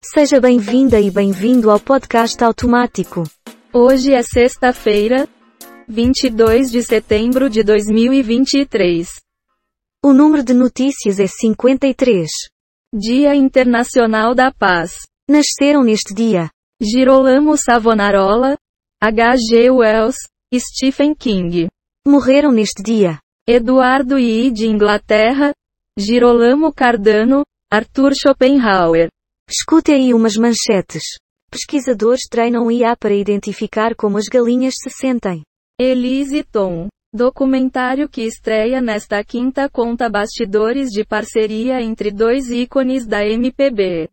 Seja bem-vinda e bem-vindo ao podcast automático. Hoje é sexta-feira, 22 de setembro de 2023. O número de notícias é 53. Dia Internacional da Paz. Nasceram neste dia Girolamo Savonarola, H.G. Wells, Stephen King. Morreram neste dia Eduardo I. de Inglaterra, Girolamo Cardano, Arthur Schopenhauer. Escute aí umas manchetes. Pesquisadores treinam IA para identificar como as galinhas se sentem. Elise Tom. Documentário que estreia nesta quinta conta bastidores de parceria entre dois ícones da MPB.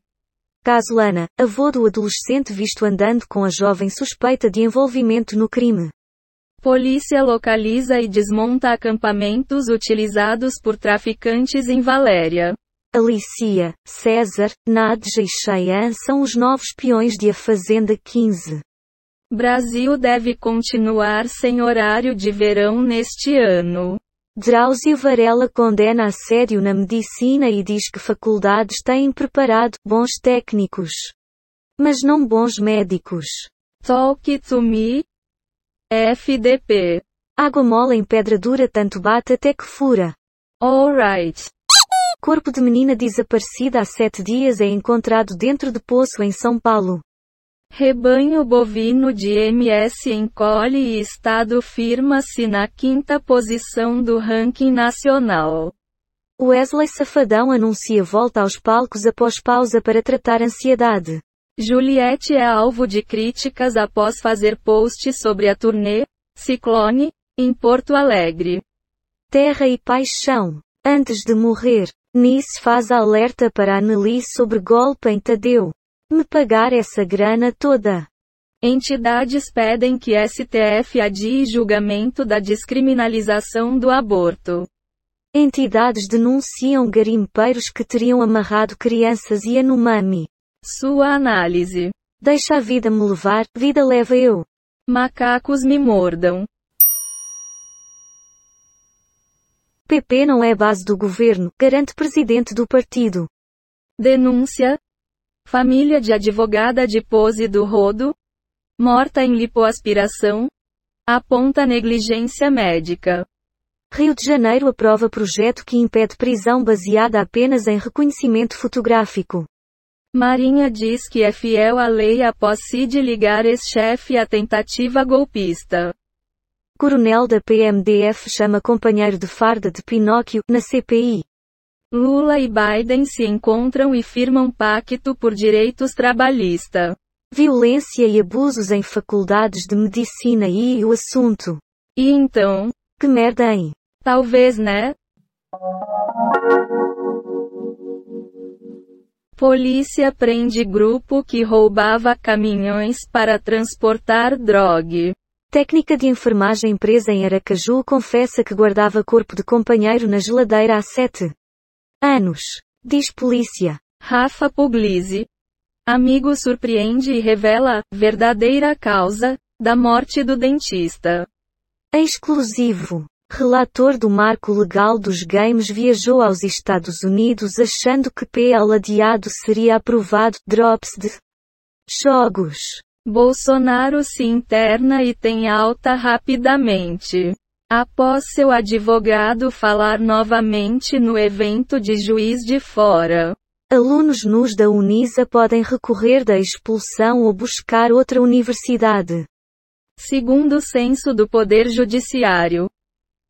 Caso Lana, avô do adolescente visto andando com a jovem suspeita de envolvimento no crime. Polícia localiza e desmonta acampamentos utilizados por traficantes em Valéria. Alicia, César, Nadja e Cheyenne são os novos peões de A Fazenda 15. Brasil deve continuar sem horário de verão neste ano. Drauzio Varela condena assédio na medicina e diz que faculdades têm preparado bons técnicos, mas não bons médicos. Talk to me. FDP. Água mole em pedra dura tanto bate até que fura. Alright. Corpo de menina desaparecida há sete dias é encontrado dentro de poço em São Paulo. Rebanho bovino de MS encolhe e estado firma-se na quinta posição do ranking nacional. Wesley Safadão anuncia volta aos palcos após pausa para tratar ansiedade. Juliette é alvo de críticas após fazer post sobre a turnê Ciclone em Porto Alegre. Terra e paixão. Antes de morrer, Nice faz alerta para Annelise sobre golpe em Tadeu. Me pagar essa grana toda. Entidades pedem que STF adie julgamento da descriminalização do aborto. Entidades denunciam garimpeiros que teriam amarrado crianças e Yanomami. Sua análise. Deixa a vida me levar, vida leva eu. Macacos me mordam. PP não é base do governo, garante presidente do partido. Denúncia. Família de advogada de pose do Rodo. Morta em lipoaspiração. Aponta negligência médica. Rio de Janeiro aprova projeto que impede prisão baseada apenas em reconhecimento fotográfico. Marinha diz que é fiel à lei após Cid ligar ex-chefe à tentativa golpista. Coronel da PMDF chama companheiro de farda de Pinóquio, na CPI. Lula e Biden se encontram e firmam pacto por direitos trabalhista. Violência e abusos em faculdades de medicina e o assunto. E então? Que merda, hein? Talvez, né? Polícia prende grupo que roubava caminhões para transportar droga. Técnica de enfermagem presa em Aracaju confessa que guardava corpo de companheiro na geladeira há sete anos. Diz polícia. Rafa Puglisi. Amigo surpreende e revela verdadeira causa da morte do dentista. Exclusivo. Relator do marco legal dos games viajou aos Estados Unidos achando que PL adiado seria aprovado. Drops de jogos. Bolsonaro se interna e tem alta rapidamente. Após seu advogado falar novamente no evento de Juiz de Fora. Alunos nus da Unisa podem recorrer da expulsão ou buscar outra universidade. Segundo o censo do Poder Judiciário.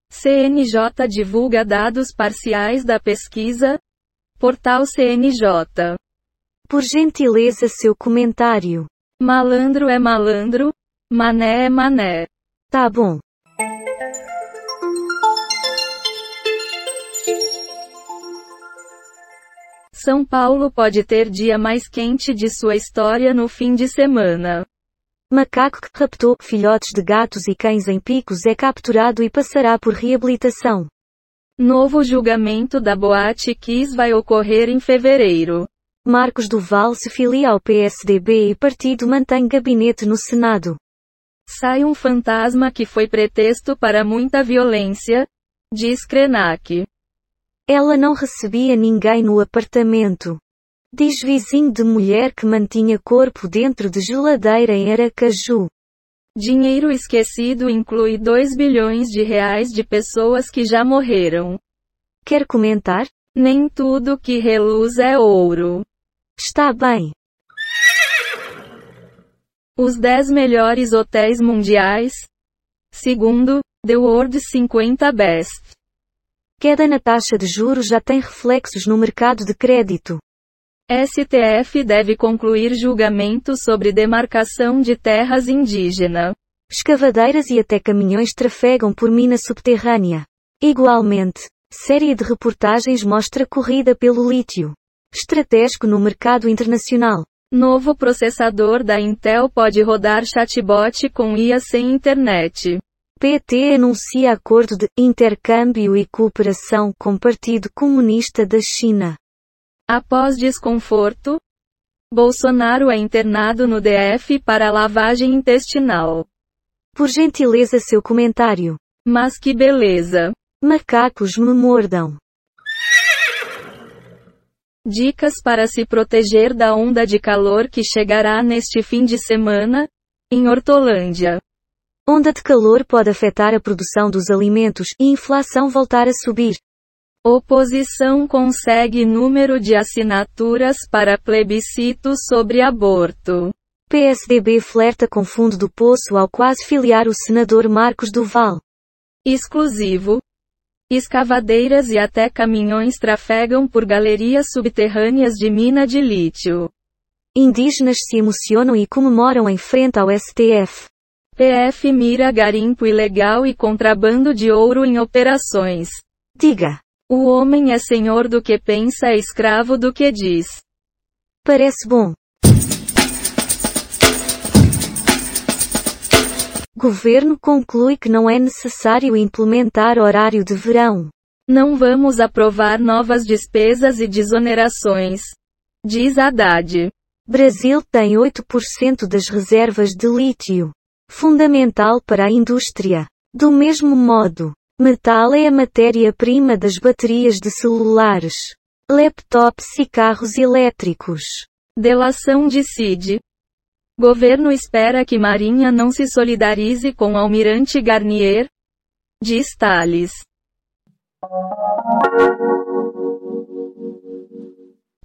CNJ divulga dados parciais da pesquisa. Portal CNJ. Por gentileza seu comentário. Malandro é malandro, mané é mané. Tá bom. São Paulo pode ter dia mais quente de sua história no fim de semana. Macaco que raptou filhotes de gatos e cães em picos é capturado e passará por reabilitação. Novo julgamento da Boate Kiss vai ocorrer em fevereiro. Marcos Duval se filia ao PSDB e partido mantém gabinete no Senado. Sai um fantasma que foi pretexto para muita violência, diz Krenak. Ela não recebia ninguém no apartamento. Diz vizinho de mulher que mantinha corpo dentro de geladeira em Aracaju. Dinheiro esquecido inclui 2 bilhões de reais de pessoas que já morreram. Quer comentar? Nem tudo que reluz é ouro. Está bem. Os 10 melhores hotéis mundiais. Segundo, The World 50 Best. Queda na taxa de juros já tem reflexos no mercado de crédito. STF deve concluir julgamento sobre demarcação de terras indígena. Escavadeiras e até caminhões trafegam por mina subterrânea. Igualmente, série de reportagens mostra corrida pelo lítio. Estratégico no mercado internacional. Novo processador da Intel pode rodar chatbot com IA sem internet. PT anuncia acordo de intercâmbio e cooperação com Partido Comunista da China. Após desconforto, Bolsonaro é internado no DF para lavagem intestinal. Por gentileza seu comentário. Mas que beleza! Macacos me mordam. Dicas para se proteger da onda de calor que chegará neste fim de semana, em Hortolândia. Onda de calor pode afetar a produção dos alimentos e inflação voltar a subir. Oposição consegue número de assinaturas para plebiscito sobre aborto. PSDB flerta com fundo do poço ao quase filiar o senador Marcos Duval. Exclusivo. Escavadeiras e até caminhões trafegam por galerias subterrâneas de mina de lítio. Indígenas se emocionam e comemoram em frente ao STF. PF mira garimpo ilegal e contrabando de ouro em operações. Diga. O homem é senhor do que pensa, é escravo do que diz. Parece bom. Governo conclui que não é necessário implementar horário de verão. Não vamos aprovar novas despesas e desonerações. Diz Haddad. Brasil tem 8% das reservas de lítio. Fundamental para a indústria. Do mesmo modo, metal é a matéria-prima das baterias de celulares, laptops e carros elétricos. Delação de CID. Governo espera que Marinha não se solidarize com Almirante Garnier? Diz Tales.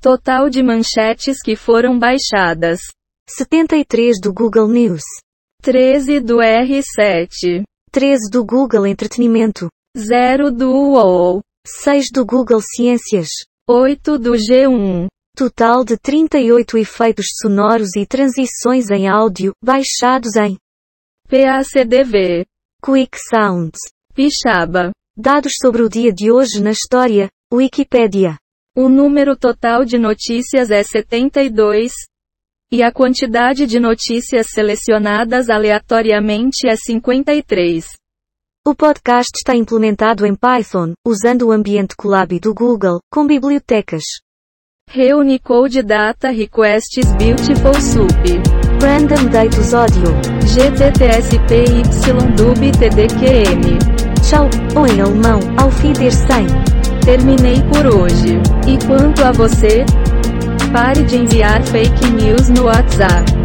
Total de manchetes que foram baixadas: 73 do Google News, 13 do R7, 13 do Google Entretenimento, 0 do UOL, 6 do Google Ciências, 8 do G1. Total de 38 efeitos sonoros e transições em áudio, baixados em PACDV, Quick Sounds. Pixaba. Dados sobre o dia de hoje na história, Wikipédia. O número total de notícias é 72. E a quantidade de notícias selecionadas aleatoriamente é 53. O podcast está implementado em Python, usando o ambiente Colab do Google, com bibliotecas. Reunicode Data Requests Beautiful Soup. Random Datus Audio. GTTSPY TDQM. Tchau, ou em alemão, auf Wiedersehen. Terminei por hoje. E quanto a você? Pare de enviar fake news no WhatsApp.